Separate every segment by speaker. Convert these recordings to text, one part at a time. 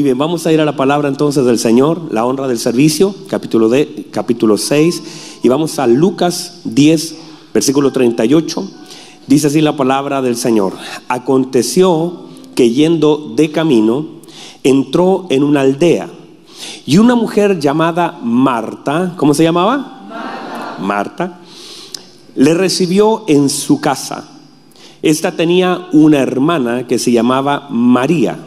Speaker 1: Muy bien, vamos a ir a la palabra entonces del Señor, la honra del servicio, capítulo, de, capítulo 6, y vamos a Lucas 10, versículo 38. Dice así la palabra del Señor. Aconteció que yendo de camino, entró en una aldea, y una mujer llamada Marta, ¿cómo se llamaba? Marta. Marta, le recibió en su casa. Esta tenía una hermana que se llamaba María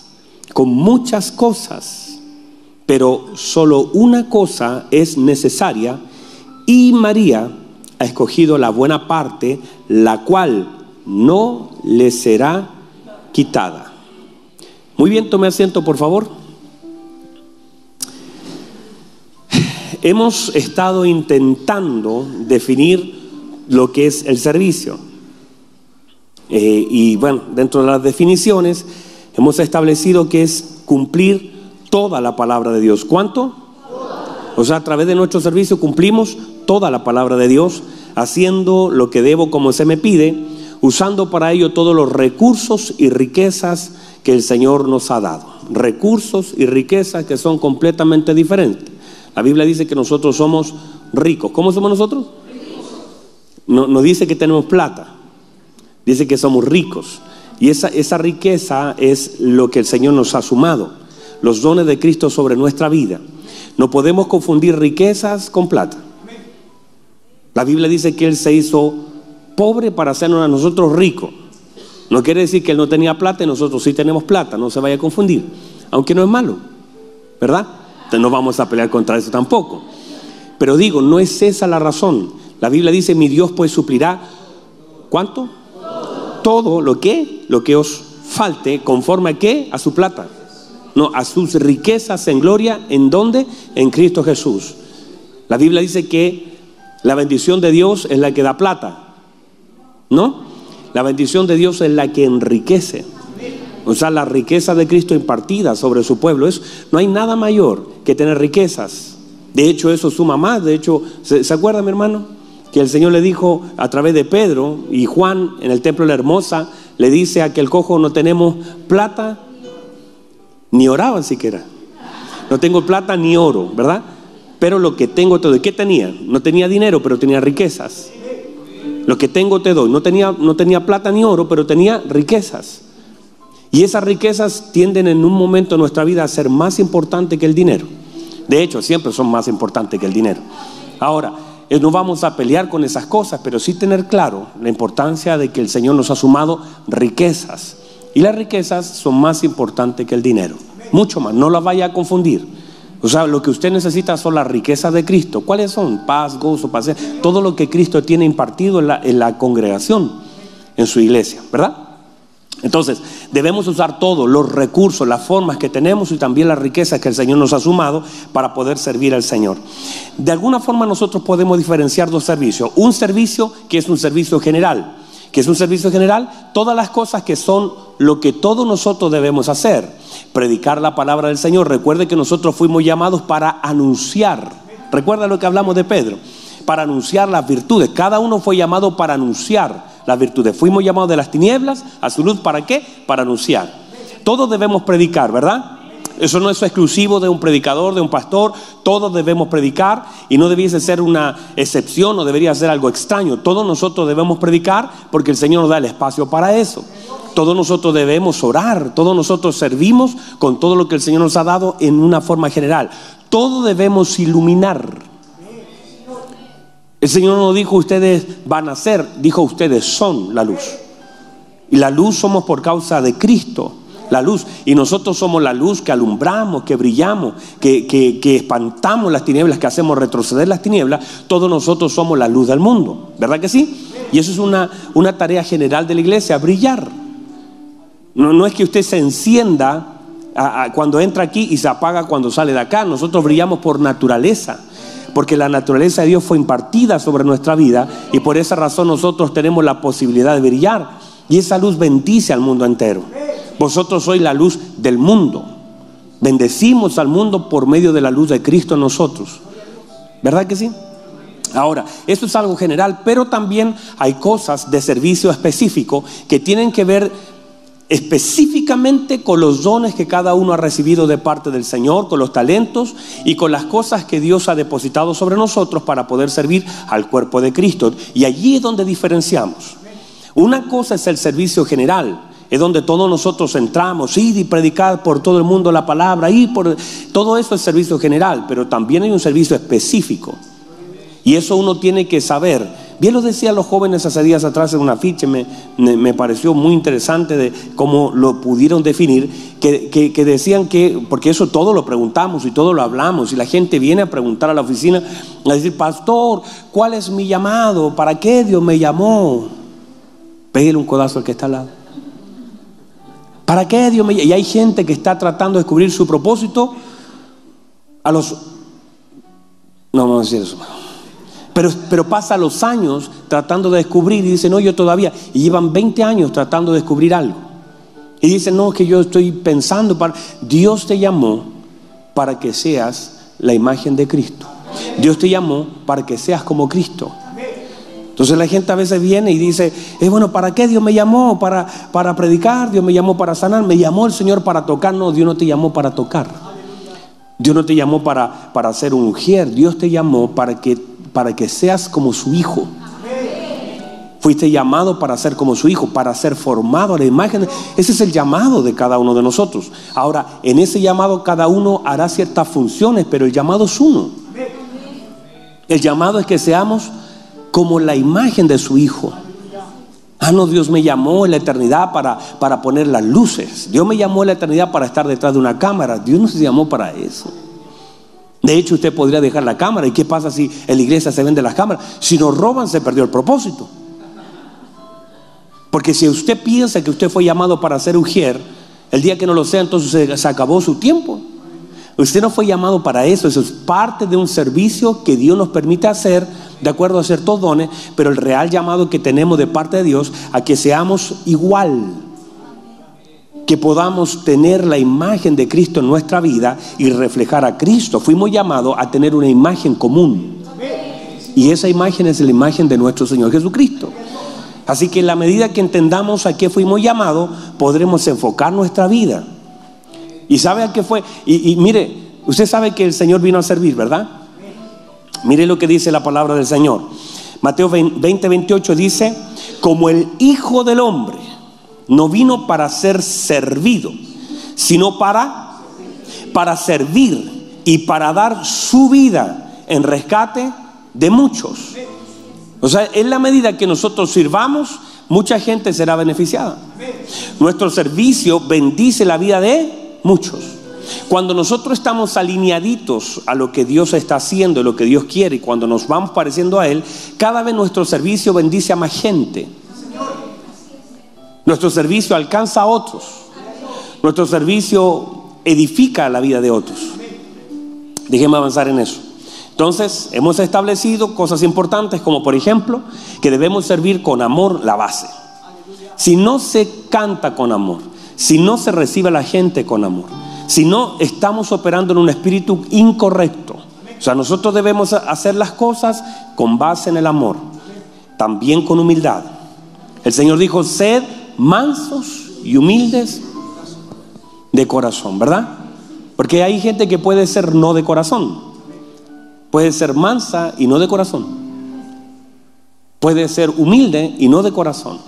Speaker 1: con muchas cosas, pero solo una cosa es necesaria y María ha escogido la buena parte, la cual no le será quitada. Muy bien, tome asiento, por favor. Hemos estado intentando definir lo que es el servicio. Eh, y bueno, dentro de las definiciones, hemos establecido que es cumplir toda la palabra de Dios. ¿Cuánto? O sea, a través de nuestro servicio cumplimos toda la palabra de Dios, haciendo lo que debo como se me pide, usando para ello todos los recursos y riquezas que el Señor nos ha dado. Recursos y riquezas que son completamente diferentes. La Biblia dice que nosotros somos ricos. ¿Cómo somos nosotros? No, no dice que tenemos plata, dice que somos ricos. Y esa, esa riqueza es lo que el Señor nos ha sumado, los dones de Cristo sobre nuestra vida. No podemos confundir riquezas con plata. La Biblia dice que Él se hizo pobre para hacernos a nosotros ricos. No quiere decir que Él no tenía plata y nosotros sí tenemos plata, no se vaya a confundir. Aunque no es malo, ¿verdad? Entonces no vamos a pelear contra eso tampoco. Pero digo, no es esa la razón. La Biblia dice, mi Dios pues suplirá, ¿cuánto? Todo lo que, lo que os falte, conforme a qué? A su plata. No, a sus riquezas en gloria, ¿en dónde? En Cristo Jesús. La Biblia dice que la bendición de Dios es la que da plata. ¿No? La bendición de Dios es la que enriquece. O sea, la riqueza de Cristo impartida sobre su pueblo. Es, no hay nada mayor que tener riquezas. De hecho, eso suma más. De hecho, ¿se, ¿se acuerda, mi hermano? Que el Señor le dijo a través de Pedro y Juan en el templo de la Hermosa, le dice a aquel cojo, no tenemos plata, ni oraban siquiera. No tengo plata ni oro, ¿verdad? Pero lo que tengo te doy. ¿Qué tenía? No tenía dinero, pero tenía riquezas. Lo que tengo te doy. No tenía, no tenía plata ni oro, pero tenía riquezas. Y esas riquezas tienden en un momento de nuestra vida a ser más importantes que el dinero. De hecho, siempre son más importantes que el dinero. Ahora, no vamos a pelear con esas cosas, pero sí tener claro la importancia de que el Señor nos ha sumado riquezas. Y las riquezas son más importantes que el dinero. Mucho más, no las vaya a confundir. O sea, lo que usted necesita son las riquezas de Cristo. ¿Cuáles son? Paz, gozo, paz. Todo lo que Cristo tiene impartido en la congregación, en su iglesia, ¿verdad? Entonces, debemos usar todos los recursos, las formas que tenemos y también las riquezas que el Señor nos ha sumado para poder servir al Señor. De alguna forma nosotros podemos diferenciar dos servicios. Un servicio que es un servicio general, que es un servicio general, todas las cosas que son lo que todos nosotros debemos hacer. Predicar la palabra del Señor. Recuerde que nosotros fuimos llamados para anunciar. Recuerda lo que hablamos de Pedro, para anunciar las virtudes. Cada uno fue llamado para anunciar las virtudes. Fuimos llamados de las tinieblas a su luz, ¿para qué? Para anunciar. Todos debemos predicar, ¿verdad? Eso no es exclusivo de un predicador, de un pastor. Todos debemos predicar y no debiese ser una excepción o debería ser algo extraño. Todos nosotros debemos predicar porque el Señor nos da el espacio para eso. Todos nosotros debemos orar, todos nosotros servimos con todo lo que el Señor nos ha dado en una forma general. Todos debemos iluminar. El Señor no dijo ustedes van a ser, dijo ustedes son la luz. Y la luz somos por causa de Cristo, la luz. Y nosotros somos la luz que alumbramos, que brillamos, que, que, espantamos las tinieblas, que hacemos retroceder las tinieblas. Todos nosotros somos la luz del mundo, ¿verdad que sí? Y eso es una, una tarea general de la iglesia, brillar. No, no es que usted se encienda cuando entra aquí y se apaga cuando sale de acá. Nosotros brillamos por naturaleza, porque la naturaleza de Dios fue impartida sobre nuestra vida y por esa razón nosotros tenemos la posibilidad de brillar. Y esa luz bendice al mundo entero. Vosotros sois la luz del mundo. Bendecimos al mundo por medio de la luz de Cristo en nosotros. ¿Verdad que sí? Ahora, esto es algo general, pero también hay cosas de servicio específico que tienen que ver específicamente con los dones que cada uno ha recibido de parte del Señor, con los talentos y con las cosas que Dios ha depositado sobre nosotros para poder servir al cuerpo de Cristo. Y allí es donde diferenciamos. Una cosa es el servicio general, es donde todos nosotros entramos, ir y predicar por todo el mundo la palabra, ir por todo eso es servicio general, pero también hay un servicio específico. Y eso uno tiene que saber. Bien lo decían los jóvenes hace días atrás en una ficha, me, me, pareció muy interesante de cómo lo pudieron definir, que, que, decían que, porque eso todo lo preguntamos y todo lo hablamos, y la gente viene a preguntar a la oficina, a decir, pastor, ¿cuál es mi llamado? ¿Para qué Dios me llamó? Pégale un codazo al que está al lado. ¿Para qué Dios me llamó? Y hay gente que está tratando de descubrir su propósito a los... No, no, a decir eso. Pero, pero pasa los años tratando de descubrir y dice, no, yo todavía. Y llevan 20 años tratando de descubrir algo. Y dice, no, que yo estoy pensando para... Dios te llamó para que seas la imagen de Cristo. Dios te llamó para que seas como Cristo. Entonces la gente a veces viene y dice, es eh, bueno, ¿para qué Dios me llamó? Para, para predicar, Dios me llamó para sanar, me llamó el Señor para tocar. No, Dios no te llamó para tocar. Dios no te llamó para, para ser un Dios te llamó para que para que seas como su hijo. Fuiste llamado para ser como su hijo, para ser formado a la imagen. Ese es el llamado de cada uno de nosotros. Ahora, en ese llamado cada uno hará ciertas funciones, pero el llamado es uno. El llamado es que seamos como la imagen de su hijo. Ah, no, Dios me llamó en la eternidad para, para poner las luces. Dios me llamó en la eternidad para estar detrás de una cámara. Dios no se llamó para eso. De hecho, usted podría dejar la cámara. ¿Y qué pasa si en la iglesia se vende las cámaras? Si nos roban, se perdió el propósito. Porque si usted piensa que usted fue llamado para ser ujier, el día que no lo sea, entonces se, acabó su tiempo. Usted no fue llamado para eso, eso es parte de un servicio que Dios nos permite hacer, de acuerdo a ciertos dones, pero el real llamado que tenemos de parte de Dios a que seamos igual que podamos tener la imagen de Cristo en nuestra vida y reflejar a Cristo. Fuimos llamados a tener una imagen común. Y esa imagen es la imagen de nuestro Señor Jesucristo. Así que en la medida que entendamos a qué fuimos llamados, podremos enfocar nuestra vida. ¿Y sabe a qué fue? Y, mire, usted sabe que el Señor vino a servir, ¿verdad? Mire lo que dice la palabra del Señor. Mateo 20, 28 dice, como el Hijo del Hombre no vino para ser servido, sino para, para servir y para dar su vida en rescate de muchos. O sea, en la medida que nosotros sirvamos, mucha gente será beneficiada. Nuestro servicio bendice la vida de muchos. Cuando nosotros estamos alineaditos a lo que Dios está haciendo, lo que Dios quiere, y cuando nos vamos pareciendo a Él, cada vez nuestro servicio bendice a más gente. Nuestro servicio alcanza a otros. Nuestro servicio edifica la vida de otros. Déjenme avanzar en eso. Entonces, hemos establecido cosas importantes como por ejemplo que debemos servir con amor la base. Si no se canta con amor, si no se recibe a la gente con amor, si no estamos operando en un espíritu incorrecto, o sea, nosotros debemos hacer las cosas con base en el amor, también con humildad. El Señor dijo, sed mansos y humildes de corazón, ¿verdad? Porque hay gente que puede ser no de corazón, puede ser mansa y no de corazón, puede ser humilde y no de corazón,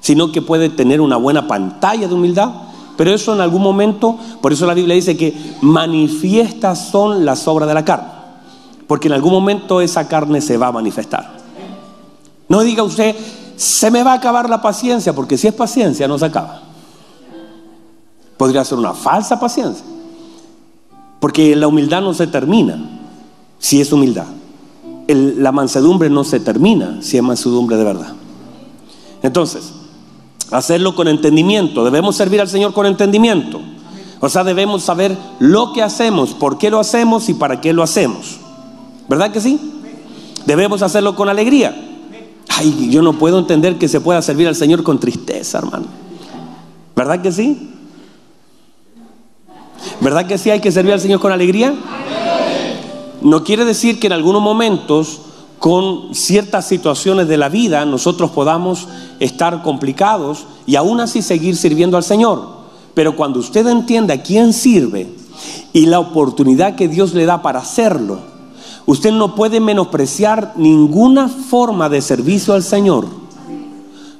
Speaker 1: sino que puede tener una buena pantalla de humildad, pero eso en algún momento, por eso la Biblia dice que manifiestas son las obras de la carne, porque en algún momento esa carne se va a manifestar. No diga usted, se me va a acabar la paciencia, porque si es paciencia no se acaba. Podría ser una falsa paciencia, porque la humildad no se termina si es humildad. la mansedumbre no se termina si es mansedumbre de verdad. Entonces, hacerlo con entendimiento. Debemos servir al Señor con entendimiento. O sea, debemos saber lo que hacemos, por qué lo hacemos y para qué lo hacemos. ¿Verdad que sí? Debemos hacerlo con alegría. Ay, yo no puedo entender que se pueda servir al Señor con tristeza, hermano. ¿Verdad que sí? ¿Verdad que sí hay que servir al Señor con alegría? No quiere decir que en algunos momentos, con ciertas situaciones de la vida, nosotros podamos estar complicados y aún así seguir sirviendo al Señor. Pero cuando usted entiende a quién sirve y la oportunidad que Dios le da para hacerlo, usted no puede menospreciar ninguna forma de servicio al Señor.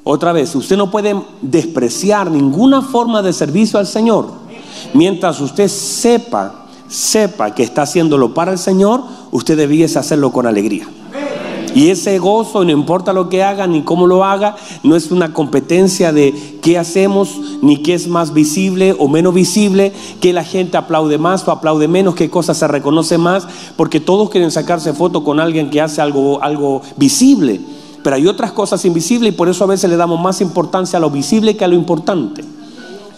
Speaker 1: Otra vez, usted no puede despreciar ninguna forma de servicio al Señor. Mientras usted sepa, sepa que está haciéndolo para el Señor, usted debiese hacerlo con alegría. Y ese gozo, no importa lo que haga ni cómo lo haga, no es una competencia de qué hacemos, ni qué es más visible o menos visible, que la gente aplaude más o aplaude menos, qué cosas se reconoce más, porque todos quieren sacarse foto con alguien que hace algo, algo visible. Pero hay otras cosas invisibles y por eso a veces le damos más importancia a lo visible que a lo importante.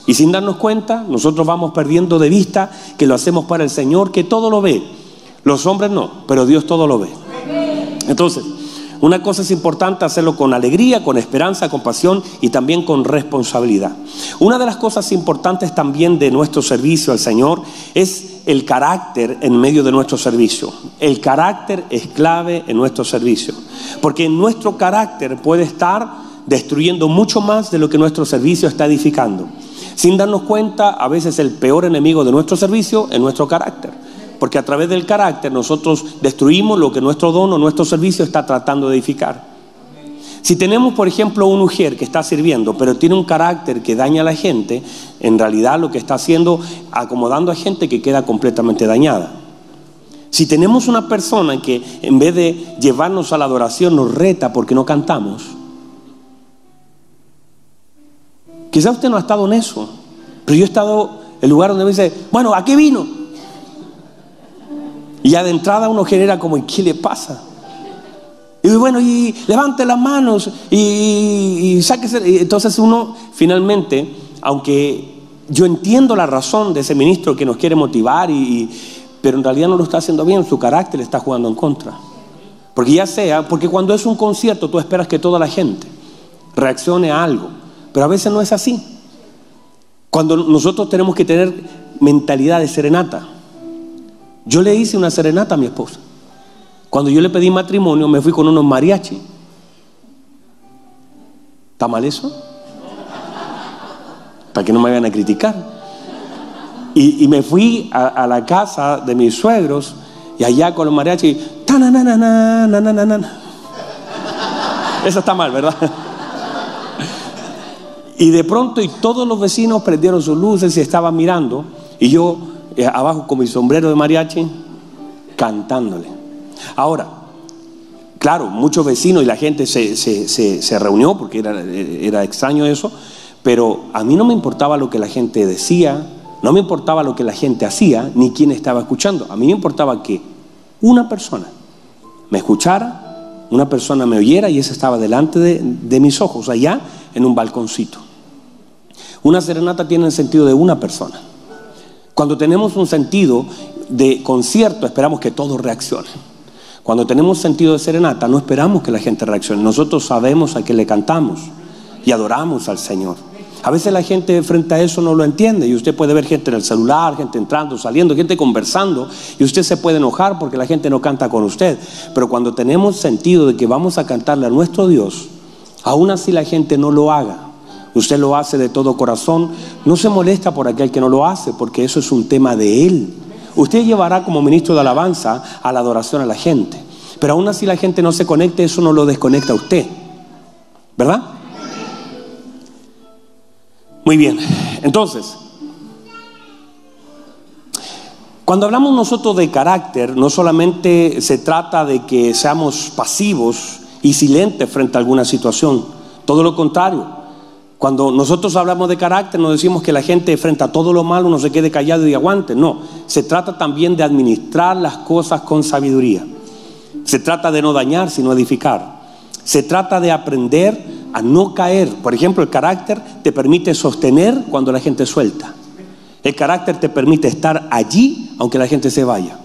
Speaker 1: Y sin darnos cuenta, nosotros vamos perdiendo de vista que lo hacemos para el Señor, que todo lo ve. Los hombres no, pero Dios todo lo ve. Entonces, una cosa es importante hacerlo con alegría, con esperanza, con pasión y también con responsabilidad. Una de las cosas importantes también de nuestro servicio al Señor es el carácter en medio de nuestro servicio. El carácter es clave en nuestro servicio, porque nuestro carácter puede estar destruyendo mucho más de lo que nuestro servicio está edificando. Sin darnos cuenta, a veces el peor enemigo de nuestro servicio es nuestro carácter. Porque a través del carácter nosotros destruimos lo que nuestro don o nuestro servicio está tratando de edificar. Si tenemos, por ejemplo, un mujer que está sirviendo, pero tiene un carácter que daña a la gente, en realidad lo que está haciendo, acomodando a gente que queda completamente dañada. Si tenemos una persona que en vez de llevarnos a la adoración nos reta porque no cantamos, quizá usted no ha estado en eso, pero yo he estado en el lugar donde me dice, bueno, ¿a qué vino? Y ya de entrada uno genera como, ¿qué le pasa? Y bueno, y levante las manos y, y sáquese. Entonces uno finalmente, aunque yo entiendo la razón de ese ministro que nos quiere motivar, y, pero en realidad no lo está haciendo bien, su carácter está jugando en contra. Porque ya sea, porque cuando es un concierto tú esperas que toda la gente reaccione a algo, pero a veces no es así. Cuando nosotros tenemos que tener mentalidad de serenata. Yo le hice una serenata a mi esposa. Cuando yo le pedí matrimonio, me fui con unos mariachi. ¿Está mal eso? Para que no me vayan a criticar. Y, me fui a, la casa de mis suegros y allá con los mariachi. Eso está mal, ¿verdad? Y de pronto y todos los vecinos prendieron sus luces y estaban mirando. Y yo eh, abajo con mi sombrero de mariachi, cantándole. Ahora, claro, muchos vecinos y la gente se, se, reunió porque era, era extraño eso, pero a mí no me importaba lo que la gente decía, no me importaba lo que la gente hacía, ni quién estaba escuchando. A mí me importaba que una persona me escuchara, una persona me oyera y esa estaba delante de, de mis ojos, allá en un balconcito. Una serenata tiene el sentido de una persona. Cuando tenemos un sentido de concierto, esperamos que todos reaccionen. Cuando tenemos sentido de serenata, no esperamos que la gente reaccione. Nosotros sabemos a qué le cantamos y adoramos al Señor. A veces la gente frente a eso no lo entiende y usted puede ver gente en el celular, gente entrando, saliendo, gente conversando y usted se puede enojar porque la gente no canta con usted. Pero cuando tenemos sentido de que vamos a cantarle a nuestro Dios, aún así la gente no lo haga, usted lo hace de todo corazón, no se molesta por aquel que no lo hace, porque eso es un tema de él. Usted llevará como ministro de alabanza a la adoración a la gente, pero aún así la gente no se conecte, eso no lo desconecta a usted, ¿verdad? Muy bien, entonces, cuando hablamos nosotros de carácter, no solamente se trata de que seamos pasivos y silentes frente a alguna situación, todo lo contrario. Cuando nosotros hablamos de carácter, no decimos que la gente frente a todo lo malo no se quede callado y aguante. No, se trata también de administrar las cosas con sabiduría. Se trata de no dañar, sino edificar. Se trata de aprender a no caer. Por ejemplo, el carácter te permite sostener cuando la gente suelta. El carácter te permite estar allí aunque la gente se vaya.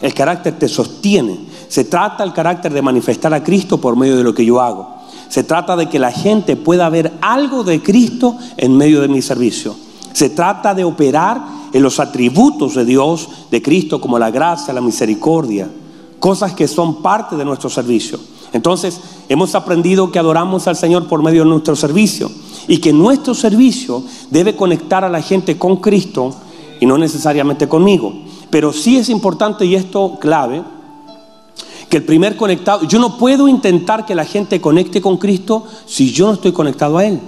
Speaker 1: El carácter te sostiene. Se trata el carácter de manifestar a Cristo por medio de lo que yo hago. Se trata de que la gente pueda ver algo de Cristo en medio de mi servicio. Se trata de operar en los atributos de Dios, de Cristo, como la gracia, la misericordia, cosas que son parte de nuestro servicio. Entonces, hemos aprendido que adoramos al Señor por medio de nuestro servicio y que nuestro servicio debe conectar a la gente con Cristo y no necesariamente conmigo. Pero sí es importante, y esto clave, que el primer conectado, yo no puedo intentar que la gente conecte con Cristo si yo no estoy conectado a Él.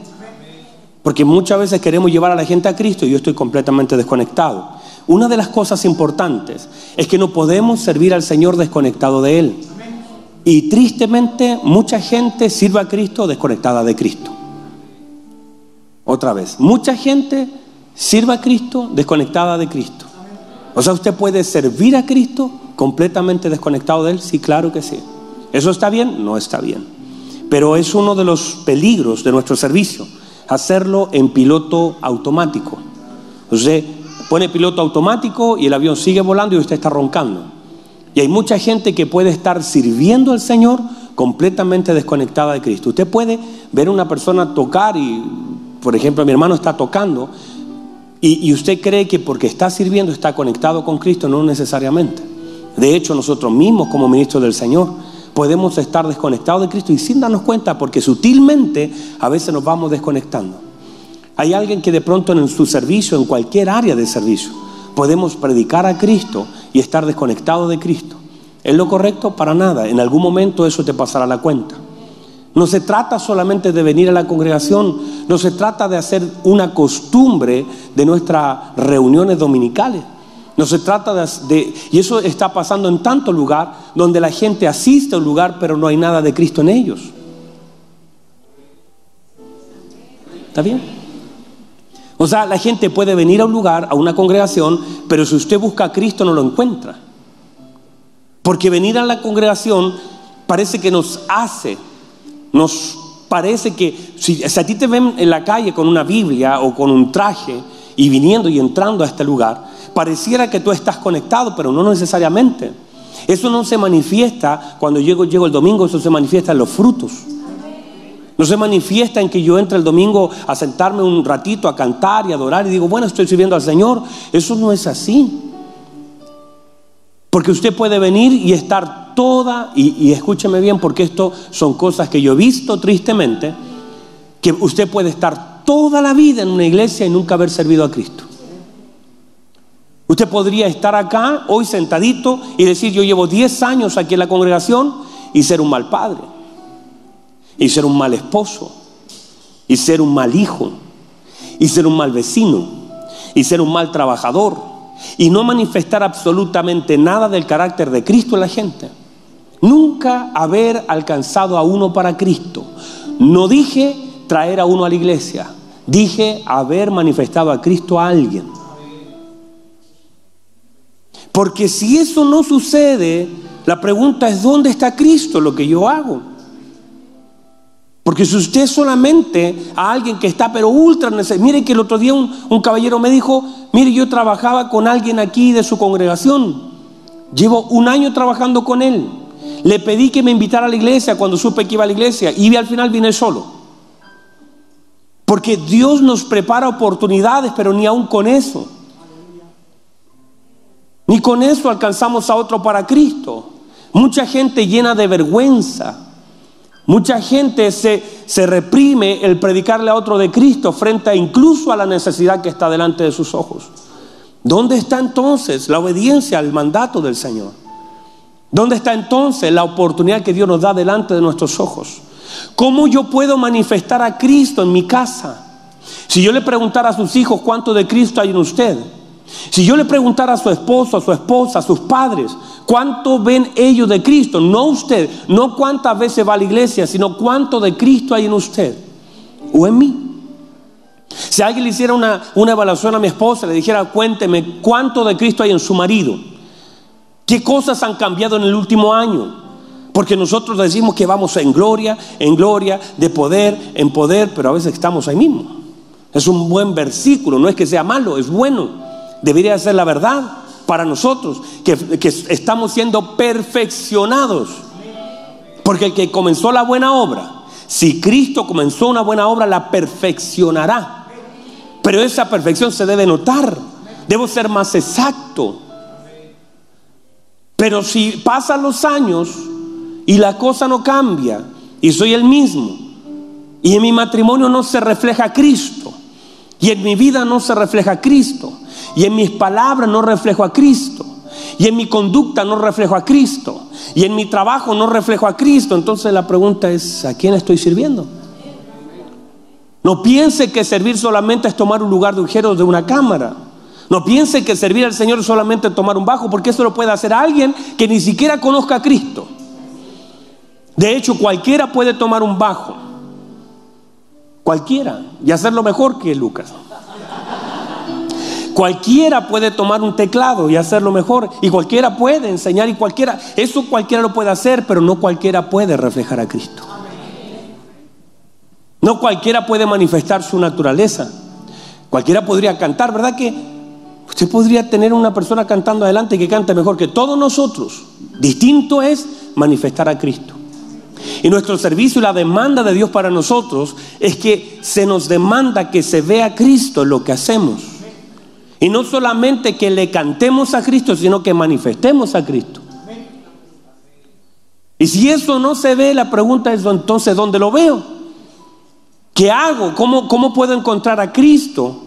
Speaker 1: Porque muchas veces queremos llevar a la gente a Cristo y yo estoy completamente desconectado. Una de las cosas importantes es que no podemos servir al Señor desconectado de Él. Y tristemente mucha gente sirve a Cristo desconectada de Cristo. Otra vez, mucha gente sirve a Cristo desconectada de Cristo. O sea, usted puede servir a Cristo completamente desconectado de Él. Sí, claro que sí. ¿Eso está bien? No está bien. Pero es uno de los peligros de nuestro servicio hacerlo en piloto automático. Usted pone piloto automático y el avión sigue volando y usted está roncando. Y hay mucha gente que puede estar sirviendo al Señor completamente desconectada de Cristo. Usted puede ver a una persona tocar y, por ejemplo, mi hermano está tocando y, usted cree que porque está sirviendo está conectado con Cristo, no necesariamente. De hecho, nosotros mismos como ministros del Señor, podemos estar desconectados de Cristo y sin darnos cuenta, porque sutilmente a veces nos vamos desconectando. Hay alguien que de pronto en su servicio, en cualquier área de servicio, podemos predicar a Cristo y estar desconectado de Cristo. ¿Es lo correcto? Para nada. En algún momento eso te pasará la cuenta. No se trata solamente de venir a la congregación, no se trata de hacer una costumbre de nuestras reuniones dominicales. No se trata de, Y eso está pasando en tanto lugar donde la gente asiste a un lugar pero no hay nada de Cristo en ellos. ¿Está bien? O sea, la gente puede venir a un lugar, a una congregación, pero si usted busca a Cristo no lo encuentra. Porque venir a la congregación parece que nos hace, nos parece que si, a ti te ven en la calle con una Biblia o con un traje y viniendo y entrando a este lugar, pareciera que tú estás conectado, pero no necesariamente. Eso no se manifiesta cuando llego, llego el domingo, eso se manifiesta en los frutos. No se manifiesta en que yo entre el domingo a sentarme un ratito a cantar y adorar y digo, bueno, estoy sirviendo al Señor. Eso no es así. Porque usted puede venir y estar toda, y, escúcheme bien, porque esto son cosas que yo he visto tristemente, que usted puede estar toda la vida en una iglesia y nunca haber servido a Cristo. Usted podría estar acá hoy sentadito y decir, yo llevo 10 años aquí en la congregación y ser un mal padre, y ser un mal esposo, y ser un mal hijo, y ser un mal vecino, y ser un mal trabajador, y no manifestar absolutamente nada del carácter de Cristo en la gente. Nunca haber alcanzado a uno para Cristo. No dije traer a uno a la iglesia, dije haber manifestado a Cristo a alguien. Porque si eso no sucede, la pregunta es, ¿dónde está Cristo lo que yo hago? Porque si usted solamente a alguien que está pero ultra necesario, mire que el otro día un, un, caballero me dijo, mire yo trabajaba con alguien aquí de su congregación, llevo un año trabajando con él, le pedí que me invitara a la iglesia cuando supe que iba a la iglesia y al final vine solo. Porque Dios nos prepara oportunidades, pero ni aún con eso. Ni con eso alcanzamos a otro para Cristo. Mucha gente llena de vergüenza. Mucha gente se, se reprime el predicarle a otro de Cristo frente a incluso a la necesidad que está delante de sus ojos. ¿Dónde está entonces la obediencia al mandato del Señor? ¿Dónde está entonces la oportunidad que Dios nos da delante de nuestros ojos? ¿Cómo yo puedo manifestar a Cristo en mi casa? Si yo le preguntara a sus hijos cuánto de Cristo hay en usted, si yo le preguntara a su esposo, a su esposa, a sus padres, ¿cuánto ven ellos de Cristo? No usted, no cuántas veces va a la iglesia, sino cuánto de Cristo hay en usted o en mí. Si alguien le hiciera una, una evaluación a mi esposa, le dijera, cuénteme cuánto de Cristo hay en su marido, qué cosas han cambiado en el último año. Porque nosotros decimos que vamos en gloria, en gloria, de poder, en poder, pero a veces estamos ahí mismo. Es un buen versículo, no es que sea malo, es bueno. debería ser la verdad para nosotros, que, estamos siendo perfeccionados. Porque el que comenzó la buena obra, si Cristo comenzó una buena obra, la perfeccionará. Pero esa perfección se debe notar. Debo ser más exacto. Pero si pasan los años y la cosa no cambia y soy el mismo y en mi matrimonio no se refleja Cristo y en mi vida no se refleja Cristo y en mis palabras no reflejo a Cristo y en mi conducta no reflejo a Cristo y en mi trabajo no reflejo a Cristo, entonces la pregunta es, ¿a quién estoy sirviendo? No piense que servir solamente es tomar un lugar de ujero de una cámara. No piense que servir al Señor es solamente tomar un bajo, porque eso lo puede hacer alguien que ni siquiera conozca a Cristo. De hecho, cualquiera puede tomar un bajo. Cualquiera. Y hacerlo mejor que Lucas. Cualquiera puede tomar un teclado y hacerlo mejor. Y cualquiera puede enseñar y cualquiera. Eso cualquiera lo puede hacer, pero no cualquiera puede reflejar a Cristo. No cualquiera puede manifestar su naturaleza. Cualquiera podría cantar, ¿verdad que Usted podría tener una persona cantando adelante que cante mejor que todos nosotros. Distinto es manifestar a Cristo. Y nuestro servicio y la demanda de Dios para nosotros es que se nos demanda que se vea Cristo en lo que hacemos. Y no solamente que le cantemos a Cristo, sino que manifestemos a Cristo. Y si eso no se ve, la pregunta es entonces, ¿dónde lo veo? ¿Qué hago? ¿Cómo, cómo puedo encontrar a Cristo?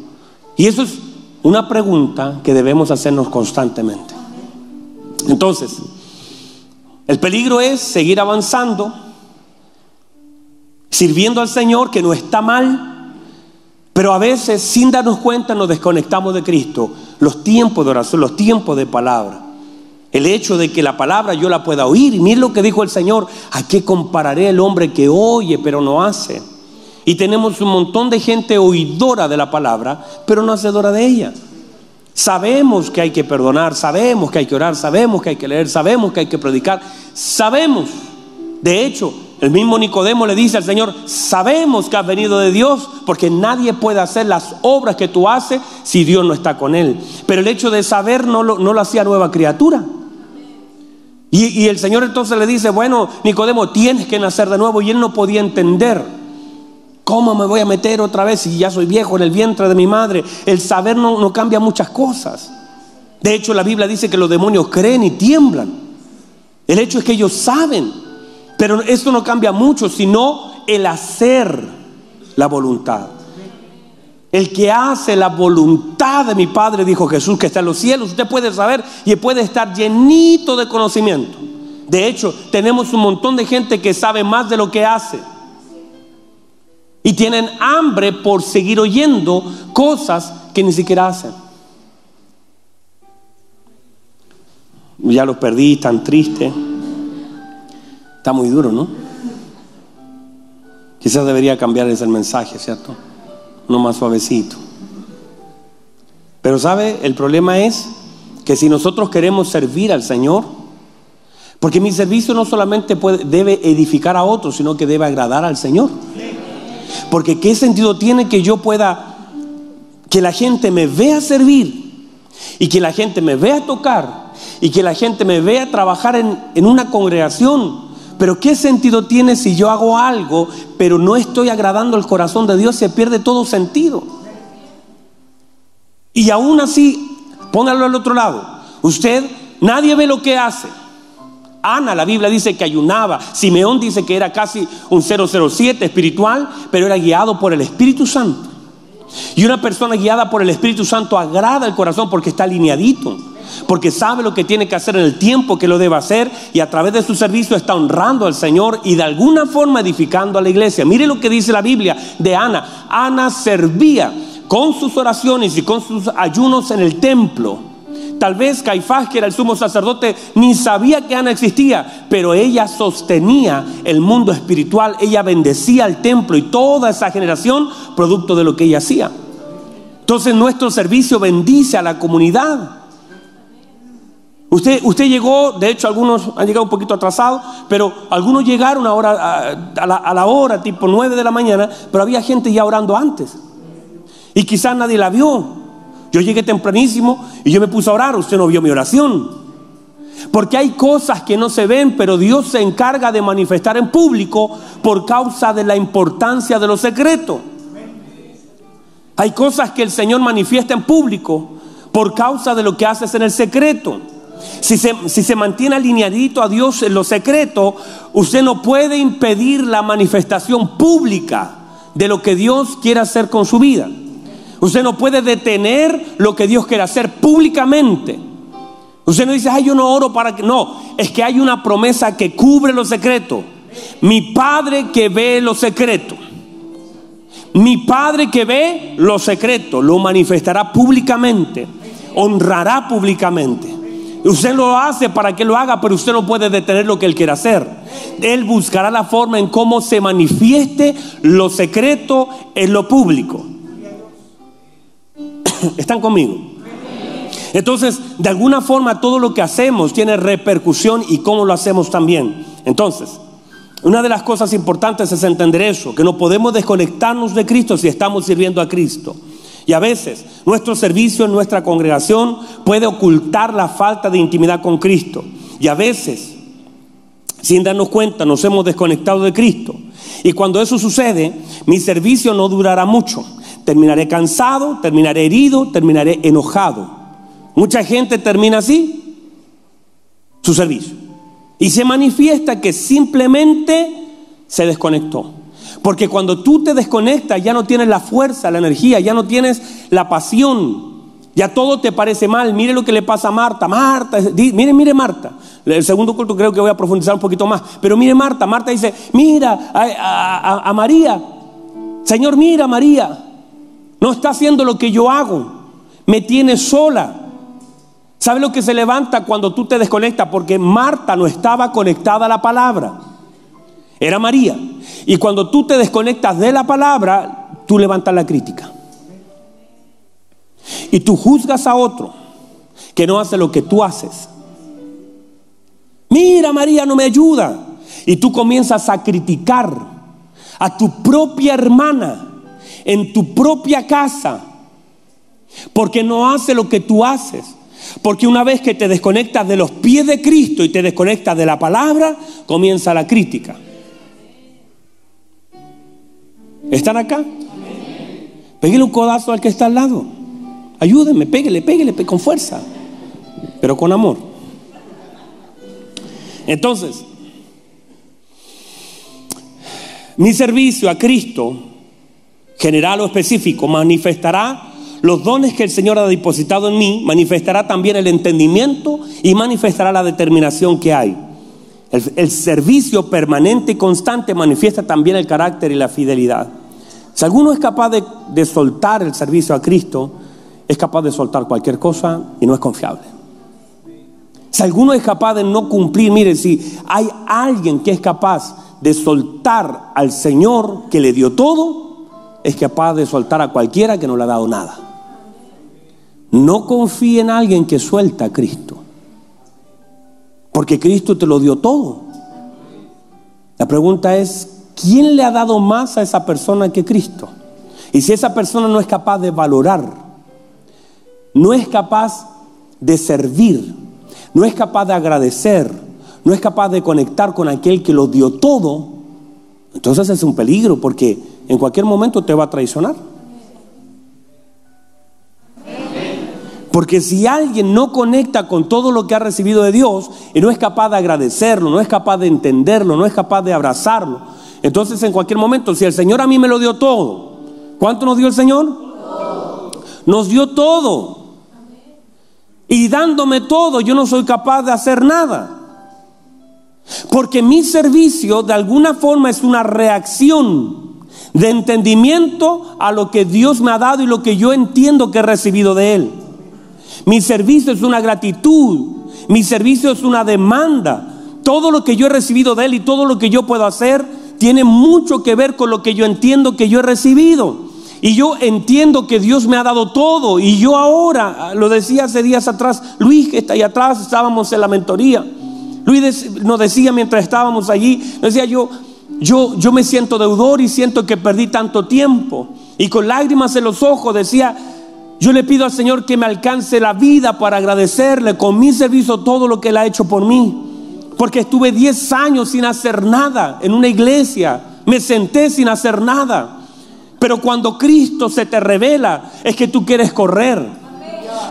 Speaker 1: Y eso es una pregunta que debemos hacernos constantemente. Entonces, el peligro es seguir avanzando, sirviendo al Señor, que no está mal, pero a veces sin darnos cuenta nos desconectamos de Cristo. Los tiempos de oración, los tiempos de palabra. El hecho de que la palabra yo la pueda oír. Y miren lo que dijo el Señor. ¿A qué compararé el hombre que oye pero no hace? Y tenemos un montón de gente oidora de la palabra, pero no hacedora de ella. Sabemos que hay que perdonar, sabemos que hay que orar, sabemos que hay que leer, sabemos que hay que predicar, sabemos. De hecho, el mismo Nicodemo le dice al Señor, sabemos que has venido de Dios, porque nadie puede hacer las obras que tú haces si Dios no está con él. Pero el hecho de saber no lo, no lo hacía nueva criatura. Y, el Señor entonces le dice, bueno, Nicodemo, tienes que nacer de nuevo. Y él no podía entender. ¿Cómo me voy a meter otra vez si ya soy viejo en el vientre de mi madre? El saber no, no cambia muchas cosas. De hecho, la Biblia dice que los demonios creen y tiemblan. El hecho es que ellos saben. Pero esto no cambia mucho, sino el hacer la voluntad. El que hace la voluntad de mi Padre, dijo Jesús, que está en los cielos, usted puede saber y puede estar llenito de conocimiento. De hecho, tenemos un montón de gente que sabe más de lo que hace. Y tienen hambre por seguir oyendo cosas que ni siquiera hacen. Ya los perdí, tan triste. Está muy duro, ¿no? Quizás debería cambiarles el mensaje, ¿cierto? no más suavecito. Pero sabe, el problema es que si nosotros queremos servir al Señor, porque mi servicio no solamente debe edificar a otros, sino que debe agradar al Señor. Porque qué sentido tiene que yo pueda, que la gente me vea servir y que la gente me vea tocar y que la gente me vea trabajar en una congregación pero ¿qué sentido tiene si yo hago algo, pero no estoy agradando el corazón de Dios? Se pierde todo sentido. Y aún así, póngalo al otro lado. Usted, nadie ve lo que hace. Ana, la Biblia dice que ayunaba. Simeón dice que era casi un 007 espiritual, pero era guiado por el Espíritu Santo. Y una persona guiada por el Espíritu Santo agrada el corazón porque está alineadito porque sabe lo que tiene que hacer en el tiempo que lo debe hacer y a través de su servicio está honrando al Señor y de alguna forma edificando a la iglesia. Mire lo que dice la Biblia de Ana. Ana servía con sus oraciones y con sus ayunos en el templo. Tal vez Caifás, que era el sumo sacerdote, ni sabía que Ana existía, pero ella sostenía el mundo espiritual, ella bendecía el templo y toda esa generación producto de lo que ella hacía. Entonces nuestro servicio bendice a la comunidad. Usted, usted llegó, de hecho algunos han llegado un poquito atrasados, pero algunos llegaron a, a, la, a la hora, tipo 9 de la mañana, pero había gente ya orando antes. Y quizás nadie la vio, Yo llegué tempranísimo y yo me puse a orar, usted no vio mi oración. Porque hay cosas que no se ven, pero Dios se encarga de manifestar en público por causa de la importancia de lo secreto. Hay cosas que el Señor manifiesta en público por causa de lo que haces en el secreto. Si se, mantiene alineadito a Dios en lo secreto, usted no puede impedir la manifestación pública de lo que Dios quiere hacer con su vida. Usted no puede detener lo que Dios quiere hacer públicamente. Usted no dice, ay, yo no oro para que. No, es que hay una promesa que cubre lo secreto. Mi Padre que ve lo secreto. Mi Padre que ve lo secreto lo manifestará públicamente, honrará públicamente. Usted lo hace para que lo haga, pero usted no puede detener lo que Él quiere hacer. Él buscará la forma en cómo se manifieste lo secreto en lo público. ¿Están conmigo? Entonces, de alguna forma, todo lo que hacemos tiene repercusión y cómo lo hacemos también. Entonces, una de las cosas importantes es entender eso, que no podemos desconectarnos de Cristo si estamos sirviendo a Cristo. Y a veces nuestro servicio en nuestra congregación puede ocultar la falta de intimidad con Cristo. Y a veces, sin darnos cuenta, nos hemos desconectado de Cristo. Y cuando eso sucede, mi servicio no durará mucho. Terminaré cansado, terminaré herido, terminaré enojado. Mucha gente termina así su servicio. Y se manifiesta que simplemente se desconectó. Porque cuando tú te desconectas ya no tienes la fuerza, la energía, ya no tienes la pasión. Ya todo te parece mal. Mire lo que le pasa a Marta. Marta, mire, mire Marta. El segundo culto creo que voy a profundizar un poquito más. Pero mire Marta. Marta dice, mira a, María. Señor, mira María. No está haciendo lo que yo hago. Me tiene sola. ¿Sabe lo que se levanta cuando tú te desconectas? Porque Marta no estaba conectada a la palabra. Era María. Y cuando tú te desconectas de la palabra, tú levantas la crítica. Y tú juzgas a otro que no hace lo que tú haces. Mira, María no me ayuda. Y tú comienzas a criticar a tu propia hermana en tu propia casa porque no hace lo que tú haces. Porque una vez que te desconectas de los pies de Cristo y te desconectas de la palabra, comienza la crítica. ¿Están acá? Pégale un codazo al que está al lado. Ayúdenme, pégale, pégale con fuerza, pero con amor. Entonces, mi servicio a Cristo, general o específico, manifestará los dones que el Señor ha depositado en mí, manifestará también el entendimiento y manifestará la determinación que hay. El, servicio permanente y constante manifiesta también el carácter y la fidelidad. Si alguno es capaz de, de soltar el servicio a Cristo, es capaz de soltar cualquier cosa y no es confiable. Si alguno es capaz de no cumplir, mire, si hay alguien que es capaz de soltar al Señor que le dio todo, es capaz de soltar a cualquiera que no le ha dado nada. No confíe en alguien que suelta a Cristo. Porque Cristo te lo dio todo. La pregunta es, ¿quién le ha dado más a esa persona que Cristo? Y si esa persona no es capaz de valorar, no es capaz de servir, no es capaz de agradecer, no es capaz de conectar con aquel que lo dio todo, entonces es un peligro porque en cualquier momento te va a traicionar. Porque si alguien no conecta con todo lo que ha recibido de Dios y no es capaz de agradecerlo, no es capaz de entenderlo, no es capaz de abrazarlo, entonces en cualquier momento, si el Señor a mí me lo dio todo, ¿cuánto nos dio el Señor? Nos dio todo. Y dándome todo, yo no soy capaz de hacer nada. Porque mi servicio de alguna forma es una reacción de entendimiento a lo que Dios me ha dado y lo que yo entiendo que he recibido de Él. Mi servicio es una gratitud. Mi servicio es una demanda. Todo lo que yo he recibido de Él y todo lo que yo puedo hacer tiene mucho que ver con lo que yo entiendo que yo he recibido. Y yo entiendo que Dios me ha dado todo. Y yo ahora, lo decía hace días atrás, Luis que está ahí atrás, estábamos en la mentoría. Luis nos decía mientras estábamos allí, decía yo, yo, yo me siento deudor y siento que perdí tanto tiempo. Y con lágrimas en los ojos decía, Yo le pido al Señor que me alcance la vida para agradecerle con mi servicio todo lo que Él ha hecho por mí. Porque estuve 10 años sin hacer nada en una iglesia. Me senté sin hacer nada. Pero cuando Cristo se te revela, es que tú quieres correr.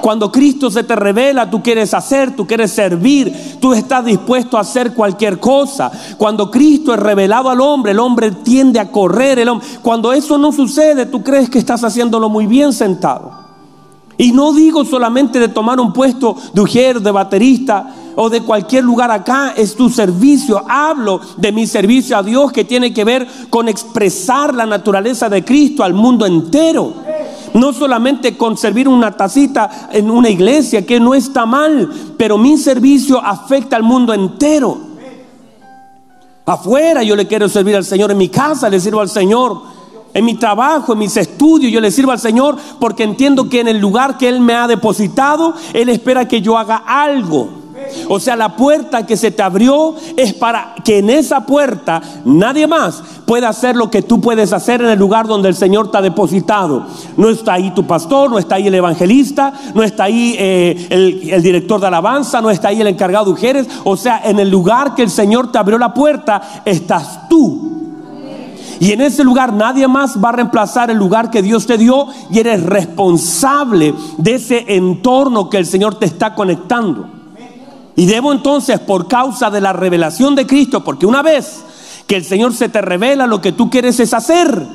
Speaker 1: Cuando Cristo se te revela, tú quieres hacer, tú quieres servir, tú estás dispuesto a hacer cualquier cosa. Cuando Cristo es revelado al hombre, el hombre tiende a correr. El hombre. Cuando eso no sucede, tú crees que estás haciéndolo muy bien sentado. Y no digo solamente de tomar un puesto de ujier, de baterista o de cualquier lugar acá, es tu servicio. Hablo de mi servicio a Dios que tiene que ver con expresar la naturaleza de Cristo al mundo entero. No solamente con servir una tacita en una iglesia, que no está mal, pero mi servicio afecta al mundo entero. Afuera yo le quiero servir al Señor, en mi casa le sirvo al Señor. En mi trabajo, en mis estudios, yo le sirvo al Señor porque entiendo que en el lugar que Él me ha depositado, Él espera que yo haga algo. O sea, la puerta que se te abrió es para que en esa puerta nadie más pueda hacer lo que tú puedes hacer en el lugar donde el Señor te ha depositado. No está ahí tu pastor, no está ahí el evangelista, no está ahí eh, el, el, director de alabanza, no está ahí el encargado de mujeres. O sea, en el lugar que el Señor te abrió la puerta, estás tú. Y en ese lugar nadie más va a reemplazar el lugar que Dios te dio y eres responsable de ese entorno que el Señor te está conectando. Y debo entonces, por causa de la revelación de Cristo, porque una vez que el Señor se te revela, lo que tú quieres es hacer.